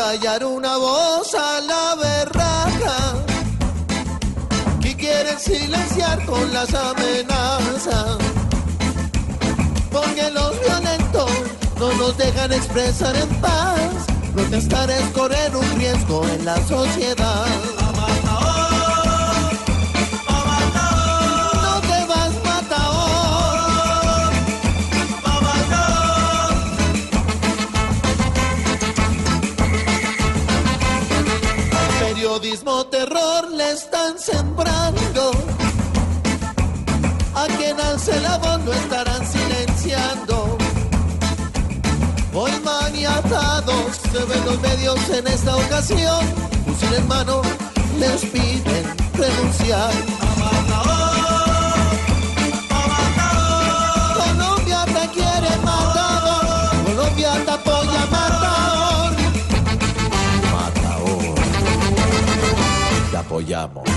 Me callaron una voz a la berraca que quieren silenciar con las amenazas. Porque los violentos no nos dejan expresar en paz. Protestar es correr un riesgo en la sociedad. Periodismo terror le están sembrando. A quien alce la voz lo estarán silenciando. Hoy maniatados se ven los medios en esta ocasión. Fusil en mano les piden renunciar. apoyamos.